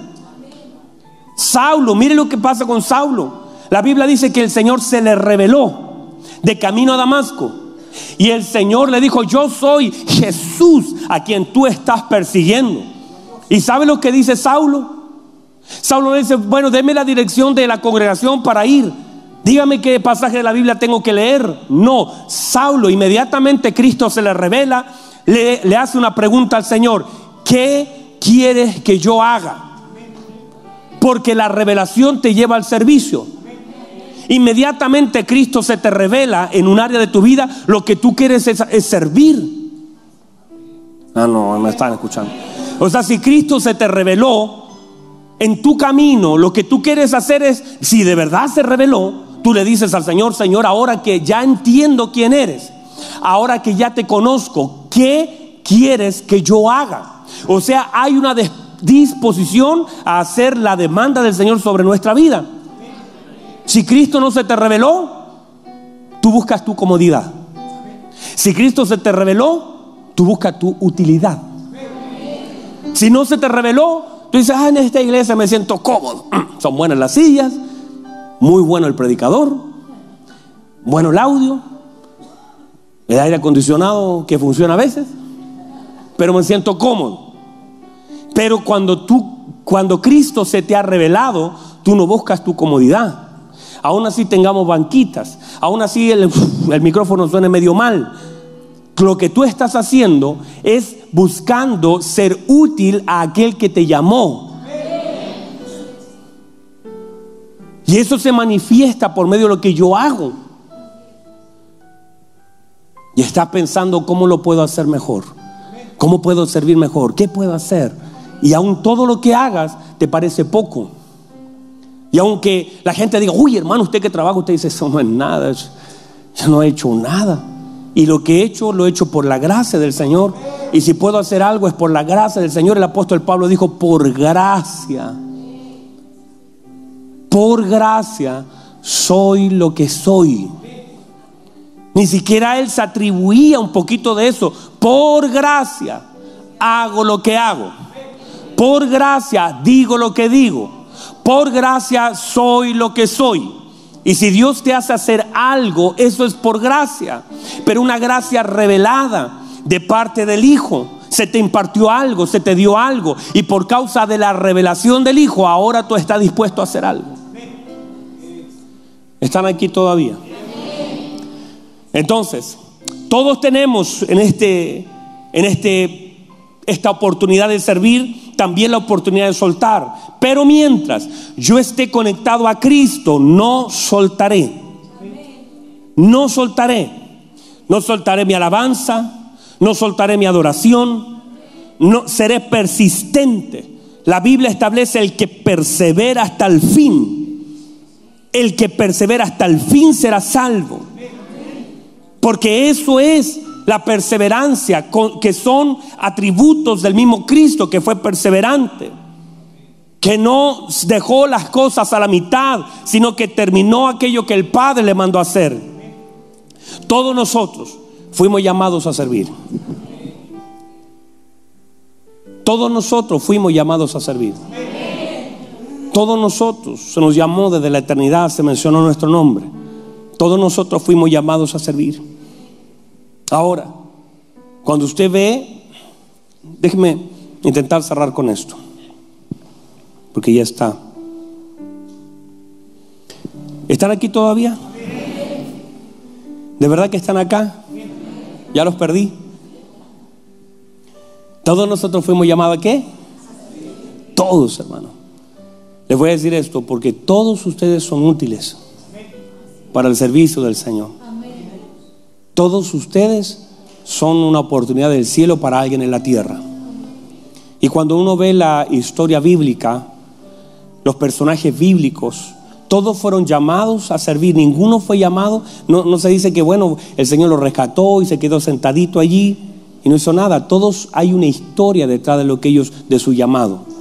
Speaker 1: Saulo, mire lo que pasa con Saulo. La Biblia dice que el Señor se le reveló de camino a Damasco. Y el Señor le dijo, yo soy Jesús a quien tú estás persiguiendo. ¿Y sabe lo que dice Saulo? Saulo le dice, bueno, deme la dirección de la congregación para ir. Dígame qué pasaje de la Biblia tengo que leer. No, Saulo, inmediatamente Cristo se le revela, le, le hace una pregunta al Señor. ¿Qué quieres que yo haga? Porque la revelación te lleva al servicio. Inmediatamente Cristo se te revela en un área de tu vida, lo que tú quieres es, es servir. Ah, no, me están escuchando. O sea, si Cristo se te reveló en tu camino, lo que tú quieres hacer es, si de verdad se reveló, tú le dices al Señor, Señor, ahora que ya entiendo quién eres, ahora que ya te conozco, ¿qué quieres que yo haga? O sea, hay una disposición a hacer la demanda del Señor sobre nuestra vida. Si Cristo no se te reveló, tú buscas tu comodidad. Si Cristo se te reveló, tú buscas tu utilidad. Si no se te reveló, tú dices, ah, en esta iglesia me siento cómodo. Son buenas las sillas, muy bueno el predicador, bueno el audio, el aire acondicionado que funciona a veces, pero me siento cómodo. Pero cuando tú, cuando Cristo se te ha revelado, tú no buscas tu comodidad. Aún así tengamos banquitas, aún así el, el micrófono suene medio mal. Lo que tú estás haciendo es buscando ser útil a aquel que te llamó. Y eso se manifiesta por medio de lo que yo hago. Y estás pensando cómo lo puedo hacer mejor. ¿Cómo puedo servir mejor? ¿Qué puedo hacer? Y aún todo lo que hagas te parece poco. Y aunque la gente diga, uy hermano, usted que trabaja, usted dice, eso no es nada. Yo no he hecho nada. Y lo que he hecho, lo he hecho por la gracia del Señor. Y si puedo hacer algo es por la gracia del Señor. El apóstol Pablo dijo, por gracia por gracia soy lo que soy. Ni siquiera él se atribuía un poquito de eso. Por gracia hago lo que hago. Por gracia digo lo que digo. Por gracia soy lo que soy. Y si Dios te hace hacer algo, eso es por gracia. Pero una gracia revelada de parte del Hijo. Se te impartió algo, se te dio algo. Y por causa de la revelación del Hijo, ahora tú estás dispuesto a hacer algo. ¿Están aquí todavía? Entonces, todos tenemos en este en este esta oportunidad de servir, también la oportunidad de soltar. Pero mientras yo esté conectado a Cristo, no soltaré. No soltaré. No soltaré mi alabanza, no soltaré mi adoración, no seré persistente. La Biblia establece el que persevera hasta el fin el que persevera hasta el fin será salvo. Porque eso es la perseverancia, que son atributos del mismo Cristo que fue perseverante, que no dejó las cosas a la mitad, sino que terminó aquello que el Padre le mandó a hacer. Todos nosotros fuimos llamados a servir. Todos nosotros fuimos llamados a servir. Todos nosotros, se nos llamó desde la eternidad, se mencionó nuestro nombre. Todos nosotros fuimos llamados a servir. Ahora, cuando usted ve, déjeme intentar cerrar con esto, porque ya está. ¿Están aquí todavía? ¿De verdad que están acá? ¿Ya los perdí? Todos nosotros fuimos llamados a qué? Todos, hermano. Les voy a decir esto porque todos ustedes son útiles para el servicio del Señor. Todos ustedes son una oportunidad del cielo para alguien en la tierra. Y cuando uno ve la historia bíblica, los personajes bíblicos, todos fueron llamados a servir, ninguno fue llamado, no, se dice que bueno, el Señor lo rescató y se quedó sentadito allí y no hizo nada, todos hay una historia detrás de lo que ellos, de su llamado.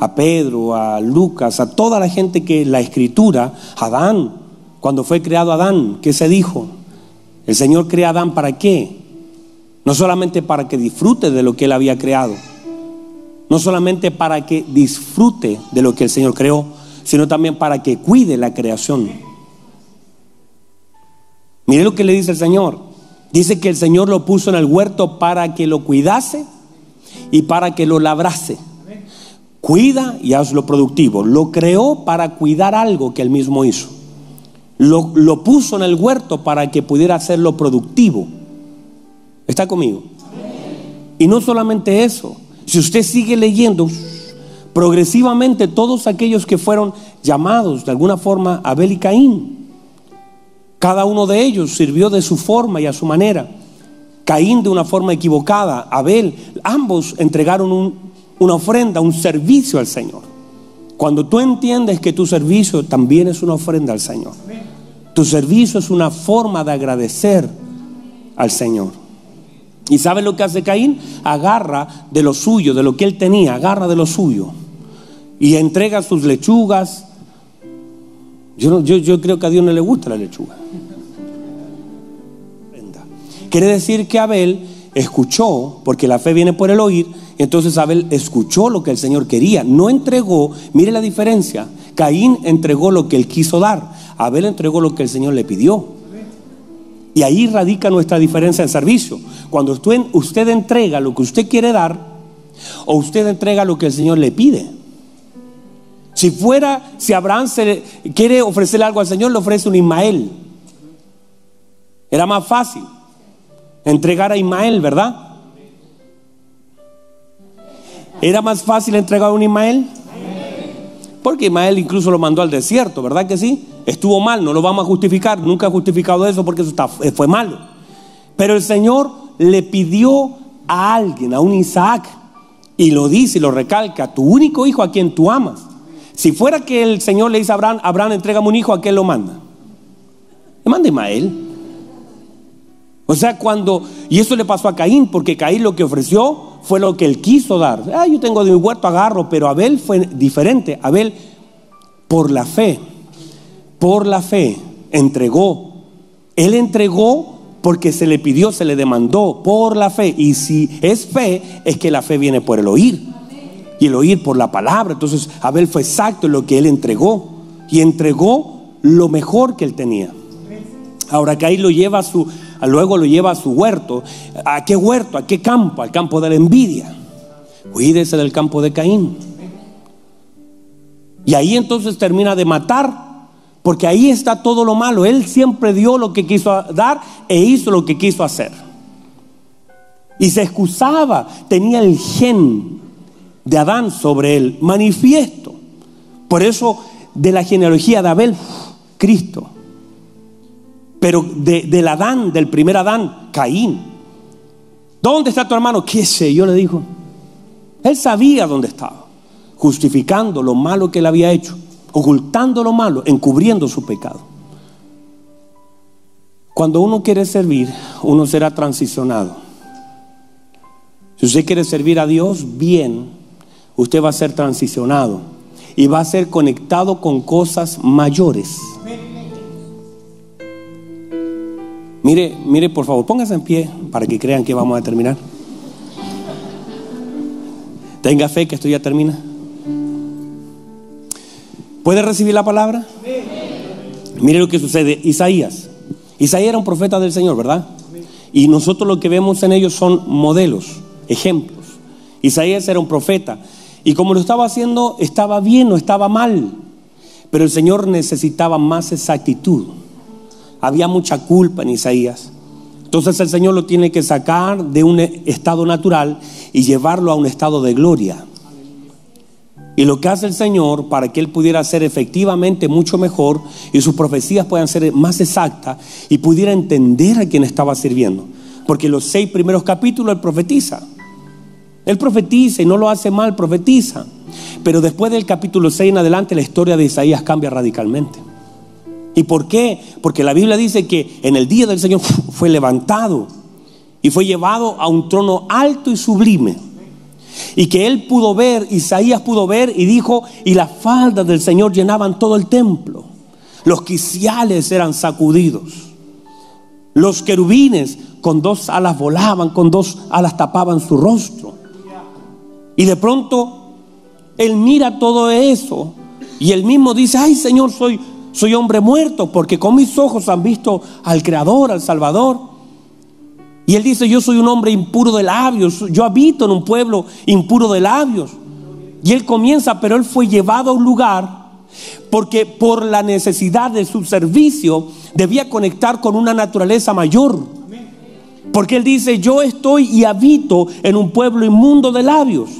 Speaker 1: A Pedro, a Lucas, a toda la gente que la escritura, Adán, cuando fue creado Adán, ¿qué se dijo? El Señor crea a Adán para qué? No solamente para que disfrute de lo que él había creado, no solamente para que disfrute de lo que el Señor creó, sino también para que cuide la creación. Mire lo que le dice el Señor. Dice que el Señor lo puso en el huerto para que lo cuidase y para que lo labrase. Cuida y hazlo productivo. Lo creó para cuidar algo que él mismo hizo lo, puso en el huerto para que pudiera hacerlo productivo. ¿Está conmigo? Y no solamente eso, si usted sigue leyendo, progresivamente todos aquellos que fueron llamados de alguna forma Abel y Caín, cada uno de ellos sirvió de su forma y a su manera. Caín de una forma equivocada, Abel, ambos entregaron una ofrenda, un servicio al Señor. Cuando tú entiendes que tu servicio también es una ofrenda al Señor. Tu servicio es una forma de agradecer al Señor. ¿Y sabe lo que hace Caín? Agarra de lo suyo, de lo que él tenía, agarra de lo suyo. Y entrega sus lechugas. Yo, yo, yo creo que a Dios no le gusta la lechuga. Quiere decir que Abel escuchó, porque la fe viene por el oír, entonces Abel escuchó lo que el Señor quería, no entregó, mire la diferencia, Caín entregó lo que él quiso dar, Abel entregó lo que el Señor le pidió. Y ahí radica nuestra diferencia en servicio. Cuando usted, entrega lo que usted quiere dar, o usted entrega lo que el Señor le pide. Si fuera, si Abraham se quiere ofrecerle algo al Señor, le ofrece un Ismael. Era más fácil entregar a Ismael, ¿verdad? ¿Era más fácil entregar a un Ismael? Porque Ismael incluso lo mandó al desierto, ¿verdad que sí? Estuvo mal, no lo vamos a justificar, nunca he justificado eso porque eso eh, fue malo. Pero el Señor le pidió a alguien, a un Isaac, y lo dice y lo recalca, tu único hijo a quien tú amas. Si fuera que el Señor le dice a Abraham, Abraham, un hijo, ¿a quién lo manda? Le manda a Ismael. O sea, cuando, y eso le pasó a Caín, porque Caín lo que ofreció fue lo que él quiso dar. Ah, yo tengo de mi huerto agarro, pero Abel fue diferente. Abel, por la fe, por la fe, entregó. Él entregó porque se le pidió, se le demandó por la fe. Y si es fe, es que la fe viene por el oír. Y el oír por la palabra. Entonces Abel fue exacto en lo que él entregó. Y entregó lo mejor que él tenía. Ahora Caín lo lleva a su, luego lo lleva a su huerto. ¿A qué huerto? ¿A qué campo? Al campo de la envidia. Cuídese del campo de Caín. Y ahí entonces termina de matar, porque ahí está todo lo malo. Él siempre dio lo que quiso dar e hizo lo que quiso hacer. Y se excusaba, tenía el gen de Adán sobre él, manifiesto. Por eso de la genealogía de Abel, Cristo. Pero de, del Adán, del primer Adán, Caín. ¿Dónde está tu hermano? ¿Qué sé yo? Le dijo. Él sabía dónde estaba, justificando lo malo que él había hecho. ocultando lo malo, encubriendo su pecado. Cuando uno quiere servir, uno será transicionado. Si usted quiere servir a Dios bien, usted va a ser transicionado y va a ser conectado con cosas mayores. Mire, mire, por favor, póngase en pie para que crean que vamos a terminar. Tenga fe que esto ya termina. ¿Puede recibir la palabra? Mire lo que sucede. Isaías. Isaías era un profeta del Señor, ¿verdad? Y nosotros lo que vemos en ellos son modelos, ejemplos. Isaías era un profeta. Y como lo estaba haciendo, estaba bien, no estaba mal. Pero el Señor necesitaba más exactitud. Había mucha culpa en Isaías. Entonces el Señor lo tiene que sacar de un estado natural y llevarlo a un estado de gloria. Y lo que hace el Señor para que Él pudiera ser efectivamente mucho mejor y sus profecías puedan ser más exactas y pudiera entender a quien estaba sirviendo. Porque los seis primeros capítulos Él profetiza. Él profetiza y no lo hace mal, profetiza. Pero después del capítulo 6 en adelante la historia de Isaías cambia radicalmente. ¿Y por qué? Porque la Biblia dice que en el día del Señor fue levantado y fue llevado a un trono alto y sublime. Y que él pudo ver, Isaías pudo ver y dijo, y las faldas del Señor llenaban todo el templo. Los quiciales eran sacudidos. Los querubines con dos alas volaban, con dos alas tapaban su rostro. Y de pronto él mira todo eso y él mismo dice, ay Señor, soy soy hombre muerto porque con mis ojos han visto al Creador, al Salvador. Y él dice, yo soy un hombre impuro de labios, yo habito en un pueblo impuro de labios. Y él comienza, pero él fue llevado a un lugar porque por la necesidad de su servicio debía conectar con una naturaleza mayor. Porque él dice, yo estoy y habito en un pueblo inmundo de labios.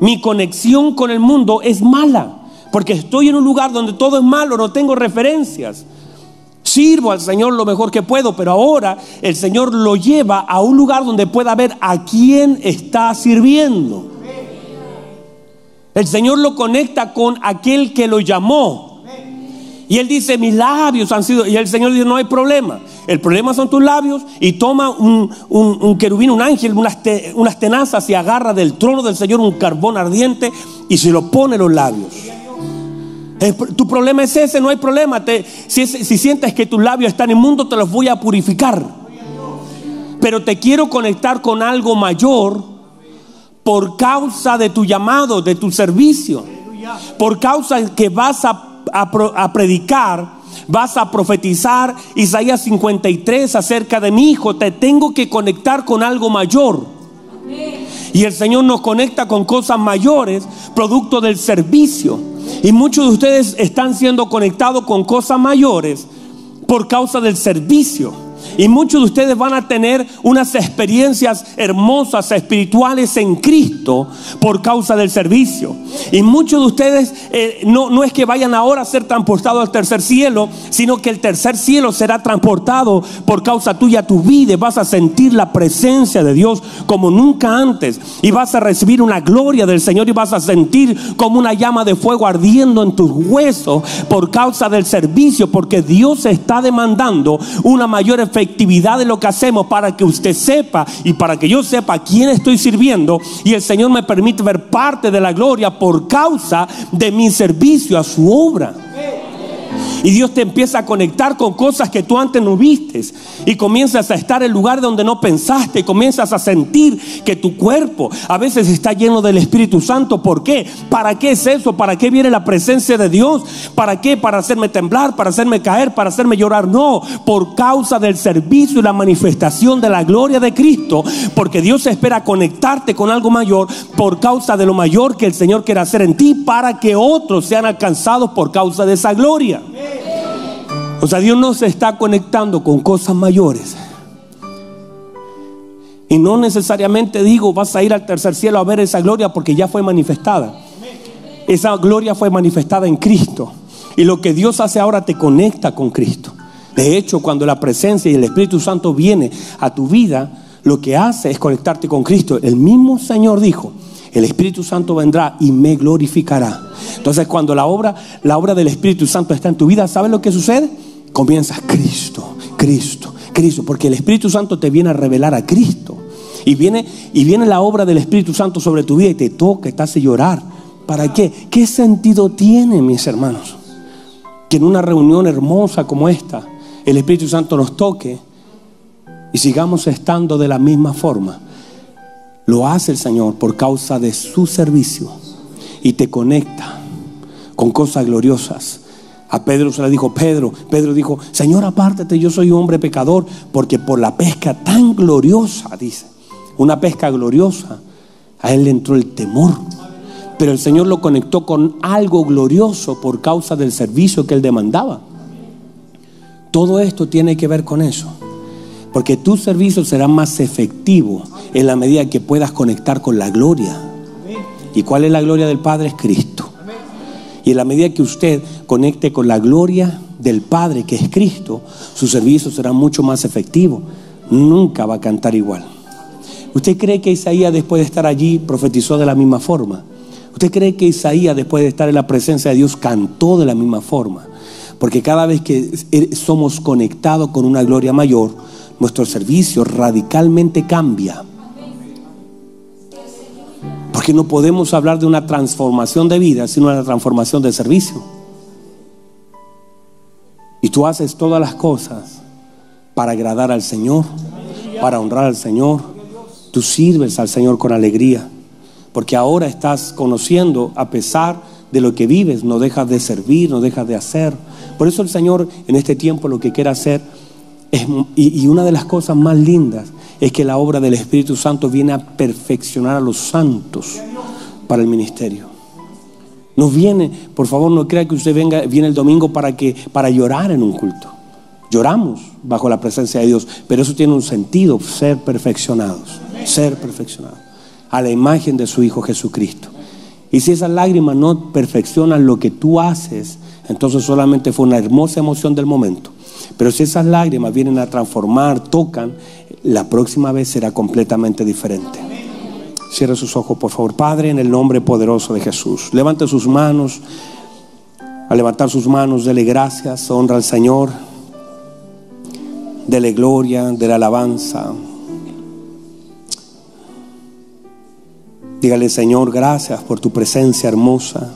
Speaker 1: Mi conexión con el mundo es mala. Porque estoy en un lugar donde todo es malo, no tengo referencias. Sirvo al Señor lo mejor que puedo, pero ahora el Señor lo lleva a un lugar donde pueda ver a quién está sirviendo. El Señor lo conecta con aquel que lo llamó. Y él dice, mis labios han sido... Y el Señor dice, no hay problema. El problema son tus labios. Y toma un, un, querubín, un ángel, unas, unas tenazas y agarra del trono del Señor un carbón ardiente y se lo pone en los labios. Tu problema es ese, no hay problema. si, si sientes que tus labios están inmundos, te los voy a purificar. Pero te quiero conectar con algo mayor por causa de tu llamado, de tu servicio. Por causa que vas a, a predicar, vas a profetizar Isaías 53 acerca de mi hijo. Te tengo que conectar con algo mayor. Y el Señor nos conecta con cosas mayores, producto del servicio. Y muchos de ustedes están siendo conectados con cosas mayores por causa del servicio. Y muchos de ustedes van a tener unas experiencias hermosas, espirituales en Cristo por causa del servicio. Y muchos de ustedes eh, no, no es que vayan ahora a ser transportados al tercer cielo, sino que el tercer cielo será transportado por causa tuya tu vida. Vas a sentir la presencia de Dios como nunca antes. Y vas a recibir una gloria del Señor y vas a sentir como una llama de fuego ardiendo en tus huesos por causa del servicio, porque Dios está demandando una mayor efectividad de lo que hacemos para que usted sepa y para que yo sepa a quién estoy sirviendo y el Señor me permite ver parte de la gloria por causa de mi servicio a su obra. Y Dios te empieza a conectar con cosas que tú antes no vistes. Y comienzas a estar en lugar donde no pensaste. Y comienzas a sentir que tu cuerpo a veces está lleno del Espíritu Santo. ¿Por qué? ¿Para qué es eso? ¿Para qué viene la presencia de Dios? ¿Para qué? ¿Para hacerme temblar? ¿Para hacerme caer? ¿Para hacerme llorar? No. Por causa del servicio y la manifestación de la gloria de Cristo. Porque Dios espera conectarte con algo mayor por causa de lo mayor que el Señor quiere hacer en ti para que otros sean alcanzados por causa de esa gloria. O sea, Dios no se está conectando con cosas mayores. Y no necesariamente digo, vas a ir al tercer cielo a ver esa gloria porque ya fue manifestada. Esa gloria fue manifestada en Cristo. Y lo que Dios hace ahora te conecta con Cristo. De hecho, cuando la presencia y el Espíritu Santo viene a tu vida, lo que hace es conectarte con Cristo. El mismo Señor dijo, el Espíritu Santo vendrá y me glorificará. Entonces, cuando la obra, la obra del Espíritu Santo está en tu vida, ¿sabes lo que sucede? Comienzas Cristo, Cristo, Cristo, porque el Espíritu Santo te viene a revelar a Cristo. Y viene, y viene la obra del Espíritu Santo sobre tu vida y te toca, te hace llorar. ¿Para qué? ¿Qué sentido tiene, mis hermanos? Que en una reunión hermosa como esta, el Espíritu Santo nos toque y sigamos estando de la misma forma. Lo hace el Señor por causa de su servicio y te conecta con cosas gloriosas. A Pedro se le dijo, Pedro, Pedro dijo, Señor, apártate, yo soy un hombre pecador, porque por la pesca tan gloriosa, dice, una pesca gloriosa, a él le entró el temor. Pero el Señor lo conectó con algo glorioso por causa del servicio que él demandaba. Todo esto tiene que ver con eso. Porque tu servicio será más efectivo en la medida que puedas conectar con la gloria. ¿Y cuál es la gloria del Padre? Es Cristo. Y en la medida que usted conecte con la gloria del Padre, que es Cristo, su servicio será mucho más efectivo. Nunca va a cantar igual. ¿Usted cree que Isaías después de estar allí profetizó de la misma forma? ¿Usted cree que Isaías después de estar en la presencia de Dios cantó de la misma forma? Porque cada vez que somos conectados con una gloria mayor, nuestro servicio radicalmente cambia. Porque no podemos hablar de una transformación de vida, sino una transformación de servicio. Y tú haces todas las cosas para agradar al Señor, para honrar al Señor. Tú sirves al Señor con alegría, porque ahora estás conociendo a pesar de lo que vives, no dejas de servir, no dejas de hacer. Por eso el Señor en este tiempo lo que quiere hacer y, una de las cosas más lindas es que la obra del Espíritu Santo viene a perfeccionar a los santos para el ministerio. No viene, por favor, no crea que usted venga, viene el domingo para que para llorar en un culto. Lloramos bajo la presencia de Dios, pero eso tiene un sentido, ser perfeccionados, ser perfeccionados a la imagen de su Hijo Jesucristo. Y si esas lágrimas no perfeccionan lo que tú haces, entonces solamente fue una hermosa emoción del momento. Pero si esas lágrimas vienen a transformar, tocan, la próxima vez será completamente diferente. Cierre sus ojos, por favor. Padre, en el nombre poderoso de Jesús. Levante sus manos. Al levantar sus manos, dele gracias, honra al Señor. Dele gloria, dele alabanza. Dígale, Señor, gracias por tu presencia hermosa.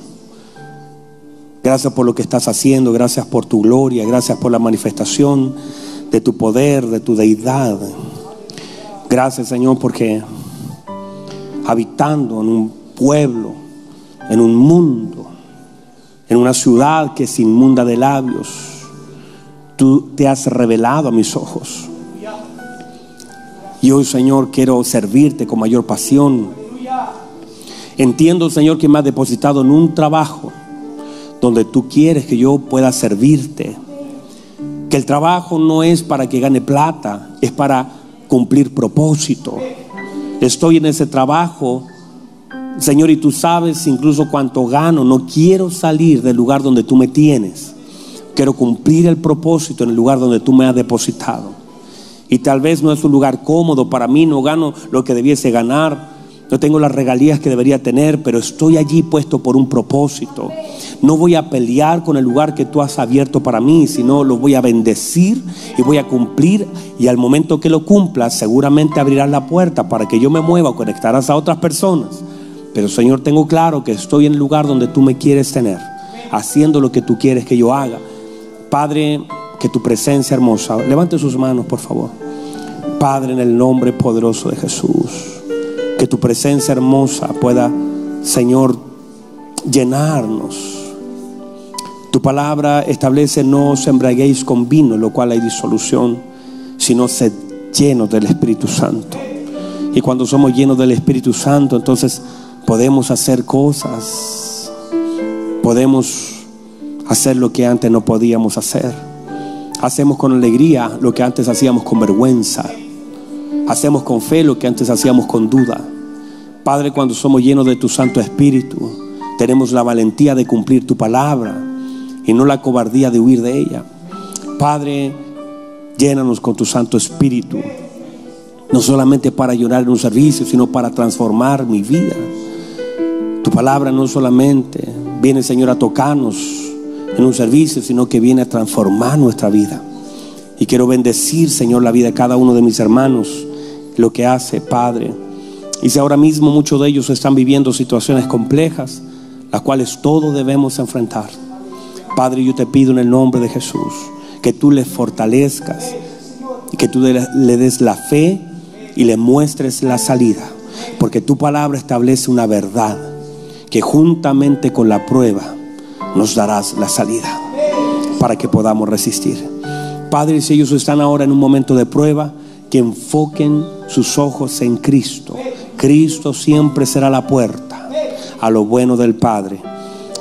Speaker 1: Gracias por lo que estás haciendo, gracias por tu gloria, gracias por la manifestación de tu poder, de tu deidad. Gracias Señor porque habitando en un pueblo, en un mundo, en una ciudad que se inmunda de labios, tú te has revelado a mis ojos. Y hoy Señor quiero servirte con mayor pasión. Entiendo Señor que me has depositado en un trabajo donde tú quieres que yo pueda servirte. Que el trabajo no es para que gane plata, es para cumplir propósito. Estoy en ese trabajo, Señor, y tú sabes incluso cuánto gano. No quiero salir del lugar donde tú me tienes. Quiero cumplir el propósito en el lugar donde tú me has depositado. Y tal vez no es un lugar cómodo para mí, no gano lo que debiese ganar no tengo las regalías que debería tener, pero estoy allí puesto por un propósito. No voy a pelear con el lugar que tú has abierto para mí, sino lo voy a bendecir y voy a cumplir. Y al momento que lo cumplas, seguramente abrirás la puerta para que yo me mueva o conectarás a otras personas. Pero Señor, tengo claro que estoy en el lugar donde tú me quieres tener, haciendo lo que tú quieres que yo haga. Padre, que tu presencia hermosa, levante sus manos, por favor. Padre, en el nombre poderoso de Jesús que tu presencia hermosa pueda, Señor, llenarnos. Tu palabra establece no os embraguéis con vino, lo cual hay disolución, sino sed llenos del Espíritu Santo. Y cuando somos llenos del Espíritu Santo, entonces podemos hacer cosas, podemos hacer lo que antes no podíamos hacer. Hacemos con alegría lo que antes hacíamos con vergüenza. Hacemos con fe lo que antes hacíamos con duda. Padre, cuando somos llenos de tu Santo Espíritu, tenemos la valentía de cumplir tu palabra y no la cobardía de huir de ella. Padre, llénanos con tu Santo Espíritu, no solamente para llorar en un servicio, sino para transformar mi vida. Tu palabra no solamente viene, Señor, a tocarnos en un servicio, sino que viene a transformar nuestra vida. Y quiero bendecir, Señor, la vida de cada uno de mis hermanos, lo que hace, Padre. Y si ahora mismo muchos de ellos están viviendo situaciones complejas, las cuales todos debemos enfrentar. Padre, yo te pido en el nombre de Jesús que tú les fortalezcas y que tú le des la fe y le muestres la salida. Porque tu palabra establece una verdad que juntamente con la prueba nos darás la salida para que podamos resistir. Padre, si ellos están ahora en un momento de prueba, que enfoquen sus ojos en Cristo. Cristo siempre será la puerta a lo bueno del Padre.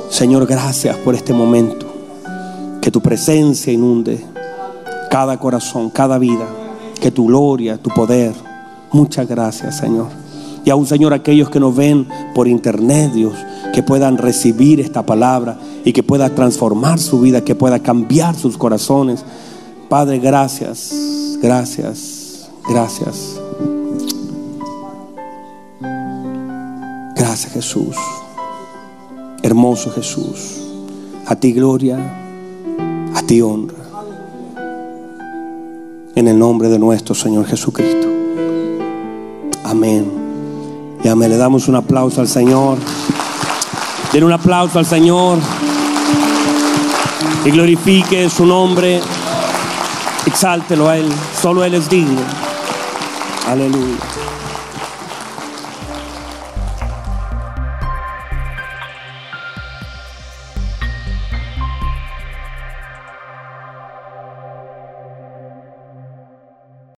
Speaker 1: Señor, gracias por este momento. Que tu presencia inunde cada corazón, cada vida. Que tu gloria, tu poder. Muchas gracias, Señor. Y aún, Señor, aquellos que nos ven por internet, Dios, que puedan recibir esta palabra y que pueda transformar su vida, que pueda cambiar sus corazones. Padre, gracias, gracias, gracias. Gracias Jesús. Hermoso Jesús. A ti gloria, a ti honra. En el nombre de nuestro Señor Jesucristo. Amén. Y amén. Le damos un aplauso al Señor. Den un aplauso al Señor. Y glorifique su nombre. Exáltelo a Él. Solo Él es digno. Aleluya.